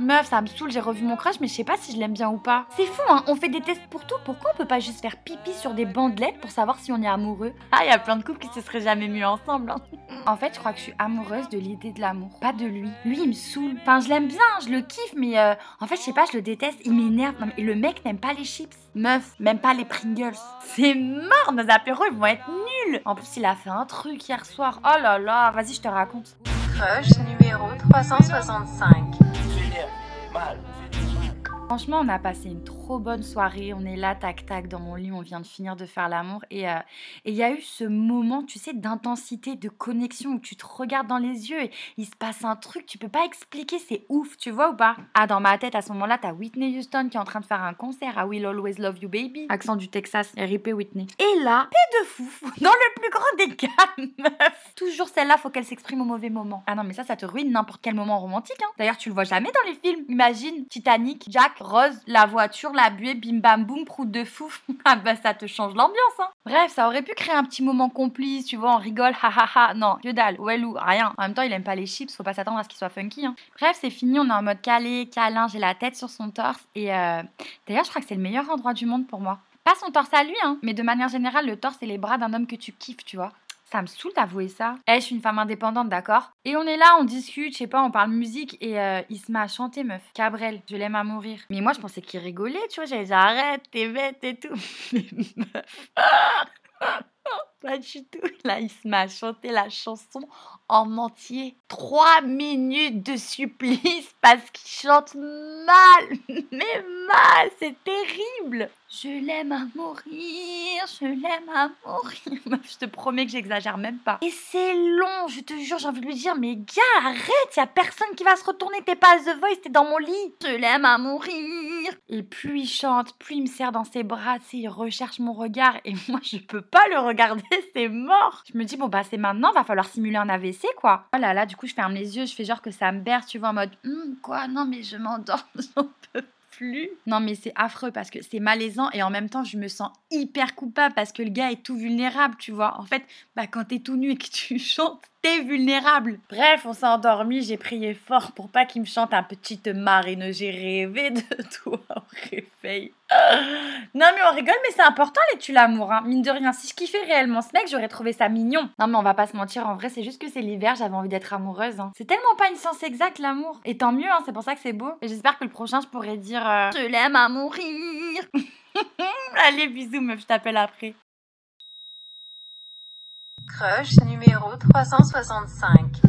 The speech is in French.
Meuf, ça me saoule, j'ai revu mon crush, mais je sais pas si je l'aime bien ou pas. C'est fou, hein, on fait des tests pour tout. Pourquoi on peut pas juste faire pipi sur des bandelettes pour savoir si on est amoureux? Ah, il y a plein de couples qui se seraient jamais mis ensemble. hein. En fait, je crois que je suis amoureuse de l'idée de l'amour, pas de lui. Lui, il me saoule. Enfin, je l'aime bien, je le kiffe, mais euh, en fait, je sais pas, je le déteste, il m'énerve. Non, mais- Et le mec n'aime pas les chips. Meuf, même pas les Pringles. C'est mort, nos apéros, ils vont être nuls. En plus, il a fait un truc hier soir. Oh là là, vas-y, je te raconte. Crush numéro 365. Franchement, on a passé une trop bonne soirée. On est là, tac tac, dans mon lit. On vient de finir de faire l'amour. Et euh, et il y a eu ce moment, tu sais, d'intensité, de connexion où tu te regardes dans les yeux et il se passe un truc. Tu peux pas expliquer. C'est ouf, tu vois ou pas? Ah, dans ma tête, à ce moment-là, t'as Whitney Houston qui est en train de faire un concert à Will Always Love You Baby. Accent du Texas. RIP Whitney. Et là, paix de fou, dans le plus grand des cas, meuf. Toujours celle-là, faut qu'elle s'exprime au mauvais moment. Ah non, mais ça, ça te ruine n'importe quel moment romantique. Hein. D'ailleurs, tu le vois jamais dans les films. Imagine Titanic, Jack, Rose, la voiture, la buée, bim bam boum, prout de fou. ah bah ça te change l'ambiance. Hein. Bref, ça aurait pu créer un petit moment complice, tu vois, on rigole, ha ha ha. Non, que dalle, ouais ou rien. En même temps, il aime pas les chips, faut pas s'attendre à ce qu'il soit funky. Hein. Bref, c'est fini, on est en mode calé, câlin, j'ai la tête sur son torse. Et euh, d'ailleurs, je crois que c'est le meilleur endroit du monde pour moi. Pas son torse à lui, hein, mais de manière générale, le torse et les bras d'un homme que tu kiffes, tu vois. Ça me saoule d'avouer ça. Eh, je suis une femme indépendante, d'accord? Et on est là, on discute, je sais pas, on parle musique et euh, il se met à chanter, meuf. Cabrel, je l'aime à mourir. Mais moi, je pensais qu'il rigolait, tu vois. J'allais dire, arrête, t'es bête et tout. Pas du tout. Là, il à chanter la chanson en entier. Trois minutes de supplice parce qu'il chante mal. Mais mal, c'est terrible. Je l'aime à mourir, je l'aime à mourir. Je te promets que j'exagère même pas. Et c'est long, je te jure, j'ai envie de lui dire, mais gars, arrête, y a personne qui va se retourner, t'es pas à The Voice, t'es dans mon lit. Je l'aime à mourir. Et plus il chante, plus il me serre dans ses bras, tu il recherche mon regard et moi je peux pas le regarder, c'est mort. Je me dis, bon bah c'est maintenant, va falloir simuler un AVC quoi. Oh là là, du coup je ferme les yeux, je fais genre que ça me berce, tu vois, en mode, Hum, quoi, non mais je m'endors, j'en peux plus. Non mais c'est affreux parce que c'est malaisant et en même temps je me sens hyper coupable parce que le gars est tout vulnérable, tu vois. En fait, bah quand t'es tout nu et que tu chantes, t'es vulnérable. Bref, on s'est endormi, j'ai prié fort pour pas qu'il me chante un petite marine, j'ai rêvé de toi au réveil. Non mais on rigole mais c'est important les tu l'amour hein. Mine de rien, si je kiffais réellement ce mec, j'aurais trouvé ça mignon. Non mais on va pas se mentir, en vrai c'est juste que c'est l'hiver, j'avais envie d'être amoureuse. hein. C'est tellement pas une science exacte l'amour. Et tant mieux, hein, c'est pour ça que c'est beau. Et j'espère que le prochain je pourrais dire euh, Je l'aime à mourir. Allez bisous meuf, je t'appelle après. Crush numéro 365.